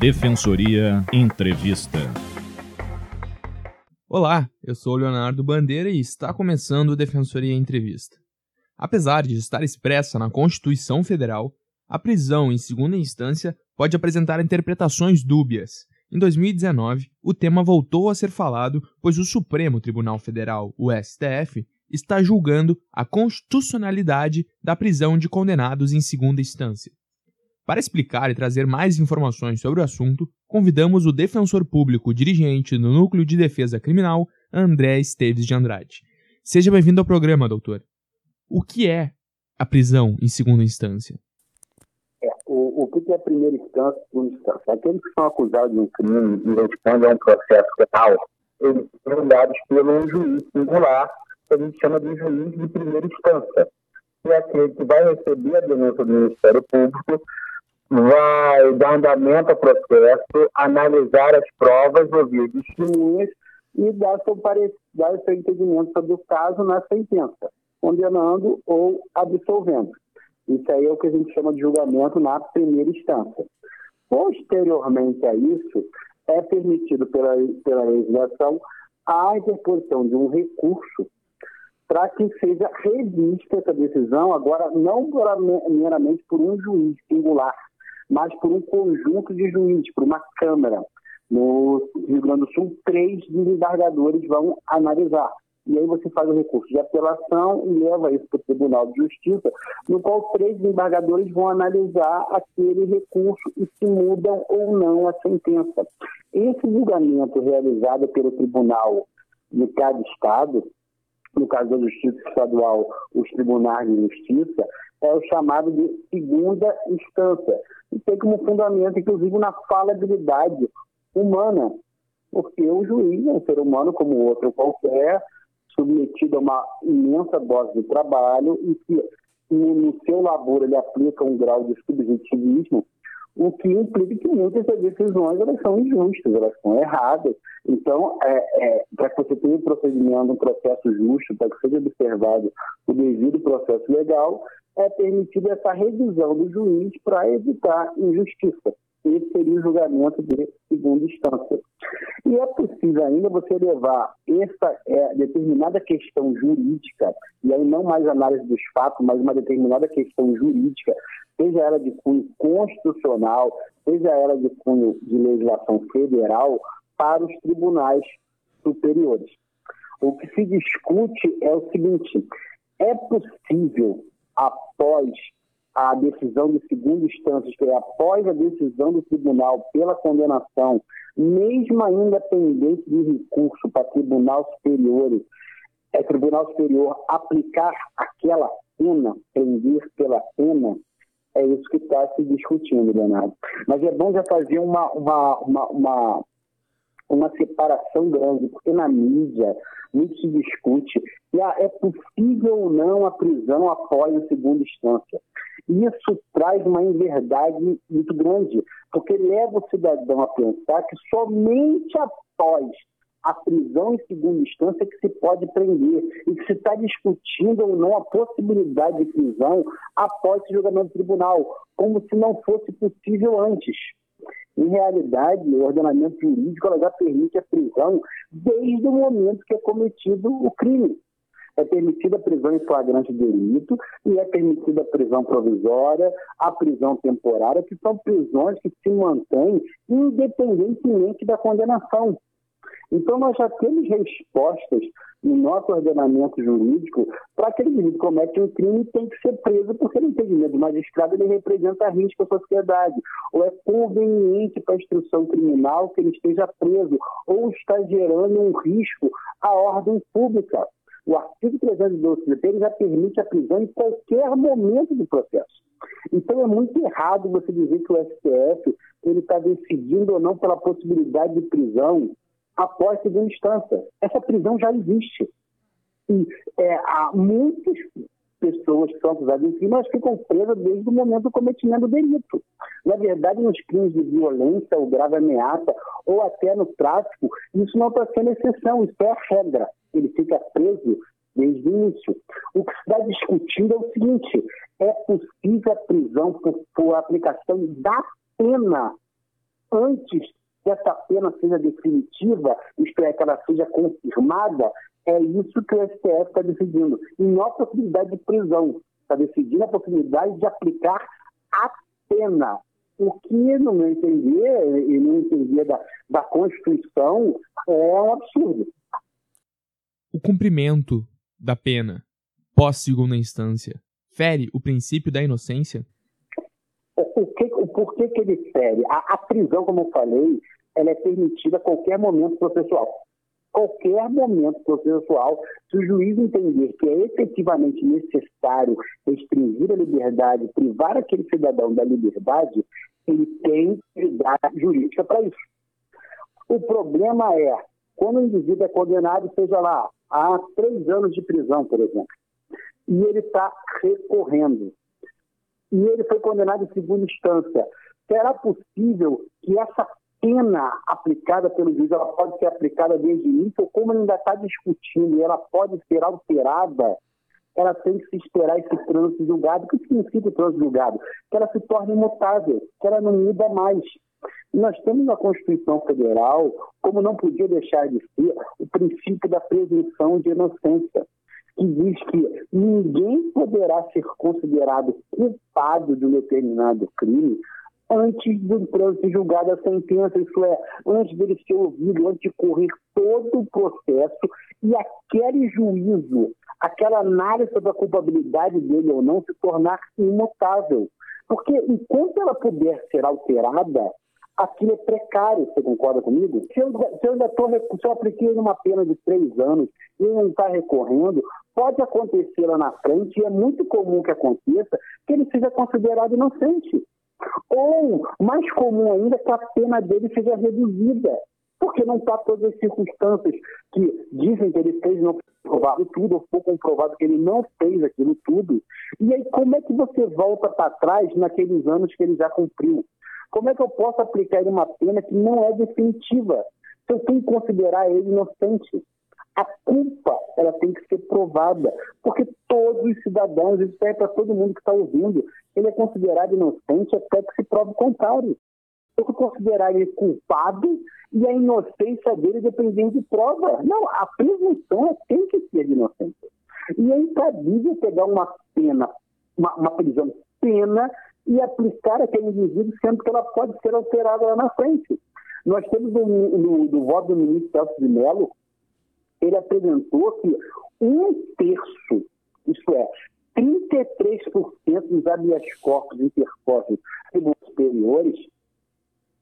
Defensoria Entrevista. Olá, eu sou Leonardo Bandeira e está começando o Defensoria Entrevista. Apesar de estar expressa na Constituição Federal, a prisão em segunda instância pode apresentar interpretações dúbias. Em 2019, o tema voltou a ser falado, pois o Supremo Tribunal Federal, o STF, está julgando a constitucionalidade da prisão de condenados em segunda instância. Para explicar e trazer mais informações sobre o assunto, convidamos o defensor público dirigente do Núcleo de Defesa Criminal, André Esteves de Andrade. Seja bem-vindo ao programa, doutor. O que é a prisão em segunda instância? É, o, o que é a primeira instância e segunda instância? Aqueles que são acusados de um crime e respondem a um processo penal, eles são julgados pelo juiz singular, que a gente chama de juiz de primeira instância, que é aquele que vai receber a denúncia do Ministério Público vai dar andamento ao processo, analisar as provas, ouvir testemunhas e dar seu, dar seu entendimento sobre o caso na sentença, condenando ou absolvendo. Isso aí é o que a gente chama de julgamento na primeira instância. Posteriormente a isso, é permitido pela, pela legislação a interposição de um recurso para que seja revista essa decisão, agora não meramente por um juiz singular, mas por um conjunto de juízes, por uma Câmara. No Rio Grande do Sul, três desembargadores vão analisar. E aí você faz o recurso de apelação e leva isso para o Tribunal de Justiça, no qual três desembargadores vão analisar aquele recurso e se mudam ou não a sentença. Esse julgamento realizado pelo Tribunal de cada Estado, no caso da Justiça Estadual, os Tribunais de Justiça, é o chamado de segunda instância e tem como fundamento, inclusive, na falabilidade humana, porque o juiz é um ser humano como outro qualquer, submetido a uma imensa dose de trabalho e que no seu labor ele aplica um grau de subjetivismo, o que implica que muitas das decisões elas são injustas, elas são erradas. Então, é, é, para que você tenha um procedimento, um processo justo, para que seja observado o devido processo legal, é permitida essa revisão do juiz para evitar injustiça. Esse seria o julgamento de segunda instância. E é possível ainda você levar essa é, determinada questão jurídica, e aí não mais análise dos fatos, mas uma determinada questão jurídica, seja ela de cunho constitucional, seja ela de cunho de legislação federal, para os tribunais superiores. O que se discute é o seguinte: é possível após a decisão de segunda instância, que é após a decisão do tribunal pela condenação, mesmo ainda pendente de recurso para tribunal superior, é tribunal superior aplicar aquela pena, prender pela pena, é isso que está se discutindo, Leonardo. Mas é bom já fazer uma, uma, uma, uma, uma separação grande, porque na mídia, muito se discute se é possível ou não a prisão após a segunda instância. Isso traz uma inverdade muito grande, porque leva o cidadão a pensar que somente após a prisão em segunda instância que se pode prender e que se está discutindo ou não a possibilidade de prisão após esse julgamento do tribunal, como se não fosse possível antes. Em realidade, o ordenamento jurídico já permite a prisão desde o momento que é cometido o crime. É permitida a prisão em flagrante delito e é permitida a prisão provisória, a prisão temporária, que são prisões que se mantêm independentemente da condenação. Então, nós já temos respostas no nosso ordenamento jurídico para aquele indivíduo que comete um crime tem que ser preso porque, no entendimento do magistrado, ele representa risco à sociedade, ou é conveniente para a instrução criminal que ele esteja preso, ou está gerando um risco à ordem pública. O artigo 312 do já permite a prisão em qualquer momento do processo. Então é muito errado você dizer que o STF ele está decidindo ou não pela possibilidade de prisão após segunda instância. Essa prisão já existe. E é, há muitas pessoas que são acusadas de crime, elas ficam presas desde o momento do cometimento do delito. Na verdade, nos crimes de violência ou grave ameaça, ou até no tráfico, isso não está sendo exceção, isso é a regra. Ele fica preso desde o início. O que está discutindo é o seguinte: é possível a prisão por, por aplicação da pena antes que essa pena seja definitiva, isto é, que ela seja confirmada, é isso que o STF está decidindo. E não a possibilidade de prisão. Está decidindo a possibilidade de aplicar a pena. O que, no meu entender, e no entender da, da Constituição, é um absurdo. O cumprimento da pena pós segunda instância fere o princípio da inocência? O, que, o porquê que ele fere? A, a prisão, como eu falei, ela é permitida a qualquer momento processual. Qualquer momento processual, se o juiz entender que é efetivamente necessário restringir a liberdade, privar aquele cidadão da liberdade, ele tem liberdade jurídica para isso. O problema é, quando o indivíduo é condenado, seja lá, a três anos de prisão, por exemplo, e ele está recorrendo. E ele foi condenado em segunda instância. Será possível que essa pena aplicada pelo juiz ela pode ser aplicada desde o início, ou como ainda está discutindo e ela pode ser alterada, ela tem que se esperar esse trânsito julgado. O que significa o trânsito julgado? Que ela se torne imutável, que ela não muda mais. Nós temos na Constituição Federal, como não podia deixar de ser, o princípio da presunção de inocência que diz que ninguém poderá ser considerado culpado de um determinado crime antes do trânsito julgado a sentença, isso é, antes dele ser ouvido, antes de correr todo o processo e aquele juízo, aquela análise da culpabilidade dele ou não se tornar imutável. Porque enquanto ela puder ser alterada, aquilo é precário, você concorda comigo? Se eu, se eu ainda tô, se eu apliquei uma pena de três anos e não está recorrendo, pode acontecer lá na frente, e é muito comum que aconteça, que ele seja considerado inocente. Ou, mais comum ainda, que a pena dele seja reduzida, porque não está todas as circunstâncias que dizem que ele fez não provado tudo, ou foi comprovado que ele não fez aquilo tudo. E aí, como é que você volta para trás naqueles anos que ele já cumpriu? Como é que eu posso aplicar uma pena que não é definitiva? Se eu tenho que considerar ele inocente. A culpa ela tem que ser provada, porque todos os cidadãos, isso é para todo mundo que está ouvindo, ele é considerado inocente até que se prove o contrário. Eu considerar ele culpado e a inocência dele dependendo de prova. Não, a presunção tem que ser de inocência. E é incabível pegar uma pena, uma, uma prisão pena e aplicar aquele indivíduo, sendo que ela pode ser alterada lá na frente. Nós temos no, no, no voto do ministro Celso de Mello, ele apresentou que um terço, isto é, 33% dos habeas corpus interpostos tribunais superiores,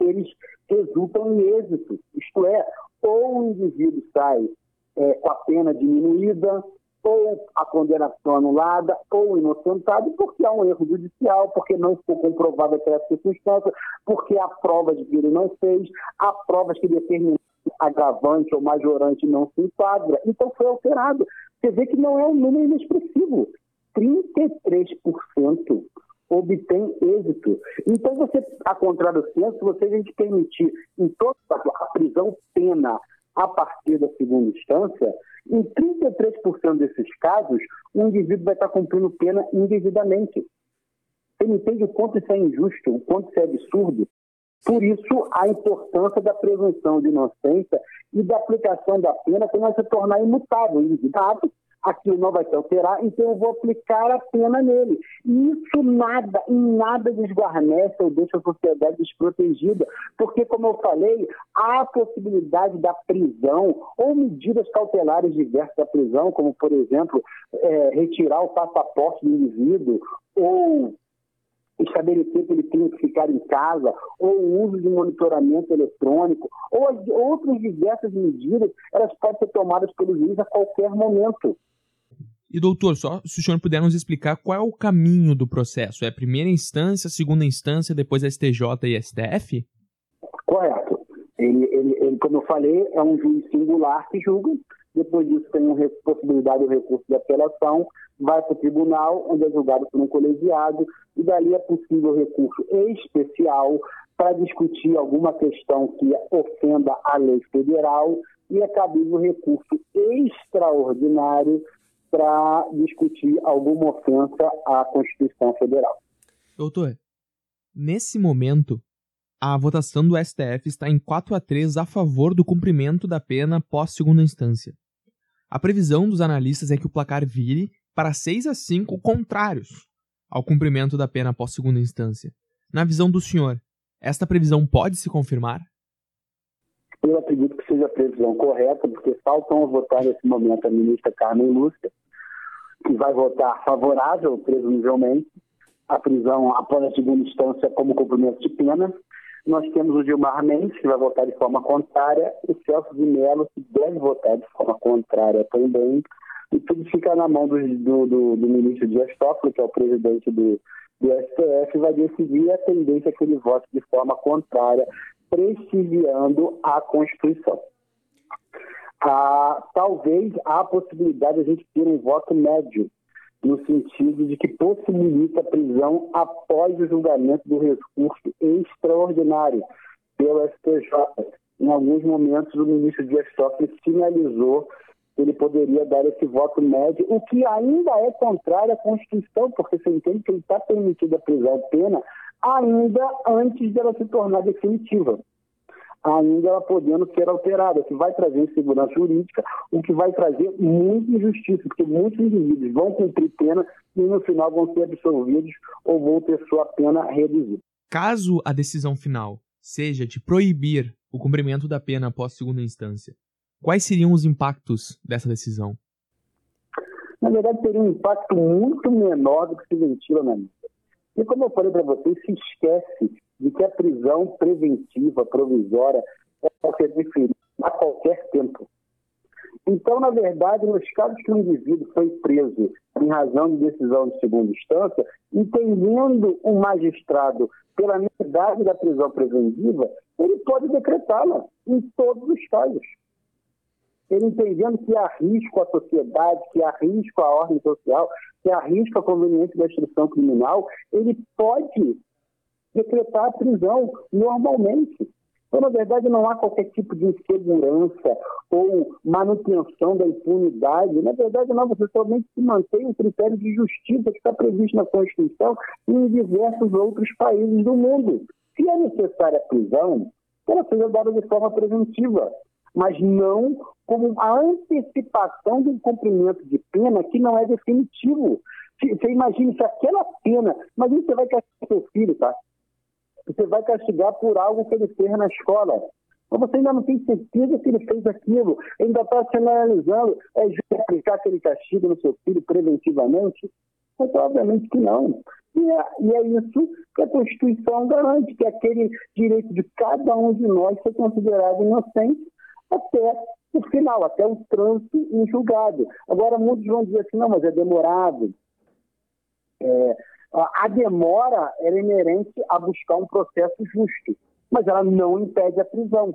eles resultam em êxito. Isto é, ou o indivíduo sai é, com a pena diminuída, ou a condenação anulada, ou inocentado, porque há um erro judicial, porque não foi comprovada aquela circunstância, porque há provas de que ele não fez, há provas que determinam agravante ou majorante não se enquadra. Então foi alterado. Você vê que não é um número inexpressivo. 33% obtém êxito. Então, você, a contrário do senso, se você a gente permitir em toda a prisão pena a partir da segunda instância, em 33% desses casos, o indivíduo vai estar cumprindo pena indevidamente. Você entende o quanto isso é injusto, o quanto isso é absurdo? Por isso, a importância da presunção de inocência e da aplicação da pena que vai se tornar imutável, indevidável, aquilo não vai se alterar, então eu vou aplicar a pena nele. E isso nada, em nada desguarnece ou deixa a sociedade desprotegida, porque, como eu falei, há a possibilidade da prisão ou medidas cautelares diversas da prisão, como, por exemplo, é, retirar o passaporte do indivíduo ou estabelecer que ele tem que ficar em casa, ou o uso de monitoramento eletrônico, ou as outras diversas medidas, elas podem ser tomadas pelo juiz a qualquer momento. E doutor, só se o senhor puder nos explicar qual é o caminho do processo? É a primeira instância, segunda instância, depois STJ e STF? Correto. Ele, ele, ele, como eu falei, é um juiz singular que julga. Depois disso tem a possibilidade do recurso de apelação, vai para o tribunal, onde é julgado por um colegiado, e dali é possível recurso especial para discutir alguma questão que ofenda a lei federal e é cabível recurso extraordinário para discutir alguma ofensa à Constituição Federal. Doutor, nesse momento, a votação do STF está em 4 a 3 a favor do cumprimento da pena pós segunda instância. A previsão dos analistas é que o placar vire para 6 a 5 contrários ao cumprimento da pena após segunda instância. Na visão do senhor, esta previsão pode se confirmar? Eu acredito que seja a previsão correta, porque faltam votar nesse momento a ministra Carmen Lúcia, que vai votar favorável, presumivelmente, a prisão após a segunda instância como cumprimento de pena. Nós temos o Gilmar Mendes, que vai votar de forma contrária, o Celso de Mello, que deve votar de forma contrária também, e tudo fica na mão do, do, do, do ministro Dias Toffoli, que é o presidente do, do STF, vai decidir a tendência que ele vote de forma contrária, prestigiando a Constituição. Ah, talvez há a possibilidade de a gente ter um voto médio, no sentido de que possibilita a prisão após o julgamento do recurso extraordinário pelo STJ. Em alguns momentos, o ministro Dias Toffoli sinalizou ele poderia dar esse voto médio, o que ainda é contrário à Constituição, porque você entende que ele está permitido a prisão pena ainda antes dela se tornar definitiva. Ainda ela podendo ser alterada, o que vai trazer insegurança jurídica, o que vai trazer muita injustiça, porque muitos indivíduos vão cumprir pena e no final vão ser absolvidos ou vão ter sua pena reduzida. Caso a decisão final seja de proibir o cumprimento da pena após segunda instância, Quais seriam os impactos dessa decisão? Na verdade, teria um impacto muito menor do que se ventila na mídia. E como eu falei para vocês, se esquece de que a prisão preventiva, provisória, pode ser diferida a qualquer tempo. Então, na verdade, nos casos que o indivíduo foi preso em razão de decisão de segunda instância, entendendo o magistrado pela necessidade da prisão preventiva, ele pode decretá-la em todos os casos ele entendendo que há risco à sociedade, que há risco à ordem social, que há risco à conveniência da instrução criminal, ele pode decretar a prisão normalmente. Então, na verdade, não há qualquer tipo de insegurança ou manutenção da impunidade. Na verdade, não, você somente se mantém o critério de justiça que está previsto na Constituição e em diversos outros países do mundo. Se é necessária a prisão, ela seja dada de forma preventiva mas não como a antecipação de um cumprimento de pena que não é definitivo. Você imagina se aquela pena, mas você vai castigar seu filho, tá? Você vai castigar por algo que ele fez na escola. Mas você ainda não tem certeza que ele fez aquilo, ainda está se analisando, é justo aplicar aquele castigo no seu filho preventivamente? Mas obviamente que não. E é, e é, isso que a Constituição garante, que aquele direito de cada um de nós ser considerado inocente até o final, até o trânsito em julgado. Agora, muitos vão dizer assim, não, mas é demorado. É, a demora é inerente a buscar um processo justo, mas ela não impede a prisão.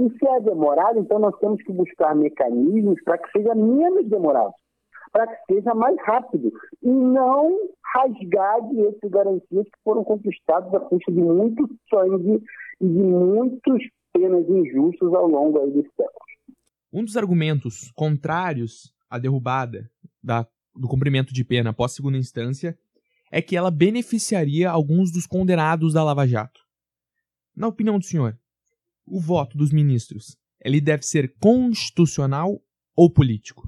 E se é demorado, então nós temos que buscar mecanismos para que seja menos demorado, para que seja mais rápido, e não rasgar direitos e garantias que foram conquistados a custo de muito sangue e de muitos penas injustas ao longo aí dos séculos. Um dos argumentos contrários à derrubada da, do cumprimento de pena após segunda instância é que ela beneficiaria alguns dos condenados da Lava Jato. Na opinião do senhor, o voto dos ministros ele deve ser constitucional ou político?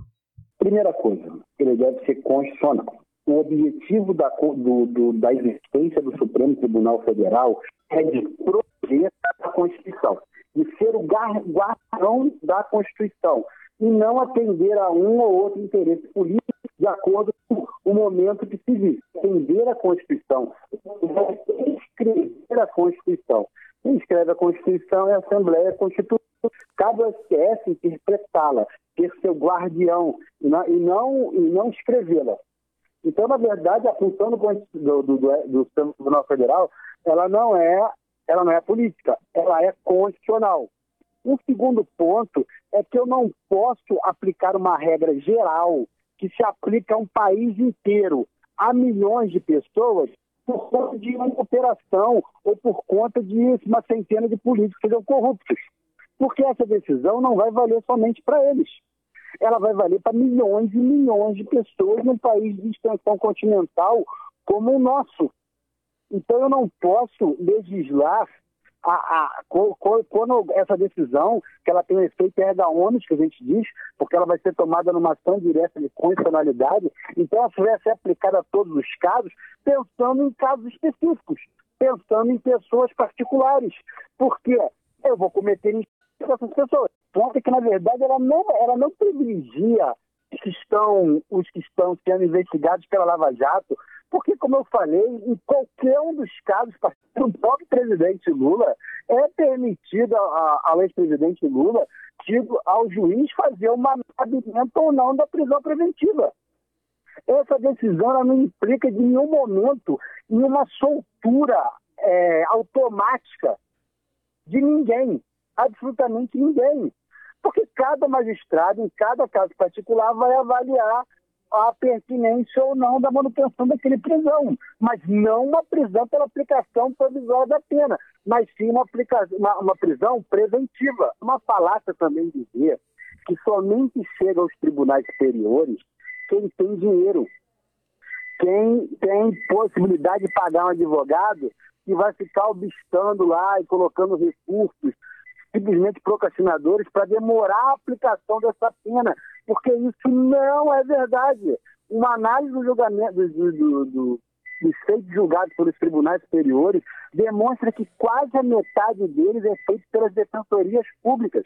Primeira coisa, ele deve ser constitucional. O objetivo da, do, do, da existência do Supremo Tribunal Federal é de proteger a Constituição de ser o guardião da Constituição e não atender a um ou outro interesse político de acordo com o momento que se vive. Atender a Constituição, escrever a Constituição. Quem escreve a Constituição é a Assembleia Constituinte. Cabe ao STF interpretá-la, ser seu guardião e não, e não, escrevê-la. Então, na verdade, a função do, do, do, do Tribunal Federal ela não é ela não é política, ela é constitucional. Um segundo ponto é que eu não posso aplicar uma regra geral que se aplica a um país inteiro, a milhões de pessoas, por conta de uma operação ou por conta de uma centena de políticos que sejam corruptos. Porque essa decisão não vai valer somente para eles. Ela vai valer para milhões e milhões de pessoas num país de extensão continental como o nosso. Então, eu não posso legislar a, a, quando essa decisão, que ela tem um efeito ônus, que a gente diz, porque ela vai ser tomada numa ação direta de condicionalidade, então ela vai ser aplicada a todos os casos, pensando em casos específicos, pensando em pessoas particulares. Porque eu vou cometer com essas pessoas. Ponto é que, na verdade, ela não, ela não privilegia os que estão, os que estão sendo investigados pela Lava Jato, porque, como eu falei, em qualquer um dos casos, o próprio presidente Lula é permitido ao ex-presidente Lula, digo, ao juiz fazer o manabimento ou não da prisão preventiva. Essa decisão não implica de nenhum momento em uma soltura é, automática de ninguém, absolutamente ninguém. Porque cada magistrado, em cada caso particular, vai avaliar a pertinência ou não da manutenção daquele prisão, mas não uma prisão pela aplicação provisória da pena, mas sim uma, uma, uma prisão preventiva. Uma falácia também dizer que somente chega aos tribunais superiores quem tem dinheiro, quem tem possibilidade de pagar um advogado que vai ficar obstando lá e colocando recursos simplesmente procrastinadores para demorar a aplicação dessa pena, porque isso não é verdade. Uma análise do julgamento do, do, do, dos feitos julgados pelos tribunais superiores demonstra que quase a metade deles é feito pelas defensorias públicas,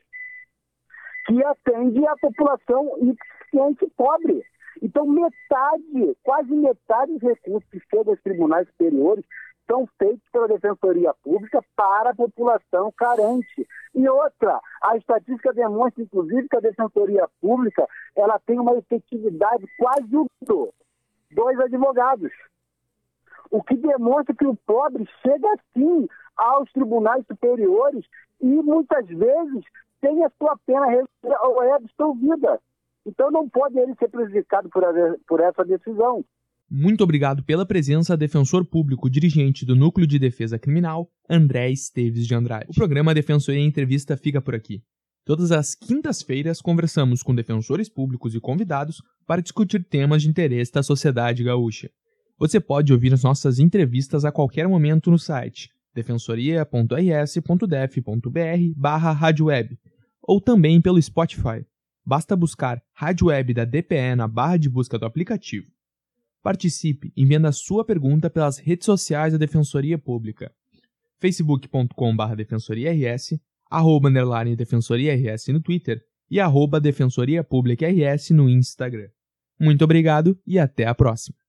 que atende a população insuficiente pobre. Então, metade, quase metade dos recursos que chegam aos tribunais superiores são feitos pela Defensoria Pública para a população carente. E outra, a estatística demonstra, inclusive, que a Defensoria Pública ela tem uma efetividade quase do dois advogados. O que demonstra que o pobre chega sim aos tribunais superiores e muitas vezes tem a sua pena ou é absolvida. Então não pode ele ser prejudicado por, por essa decisão. Muito obrigado pela presença, defensor público dirigente do Núcleo de Defesa Criminal, André Esteves de Andrade. O programa Defensoria Entrevista fica por aqui. Todas as quintas-feiras conversamos com defensores públicos e convidados para discutir temas de interesse da sociedade gaúcha. Você pode ouvir as nossas entrevistas a qualquer momento no site defensoria.rs.def.br barra ou também pelo Spotify. Basta buscar Rádio Web da DPE na barra de busca do aplicativo. Participe enviando a sua pergunta pelas redes sociais da Defensoria Pública. facebook.com.br defensoriars, arroba underline defensoriars no Twitter e arroba defensoria pública rs no Instagram. Muito obrigado e até a próxima.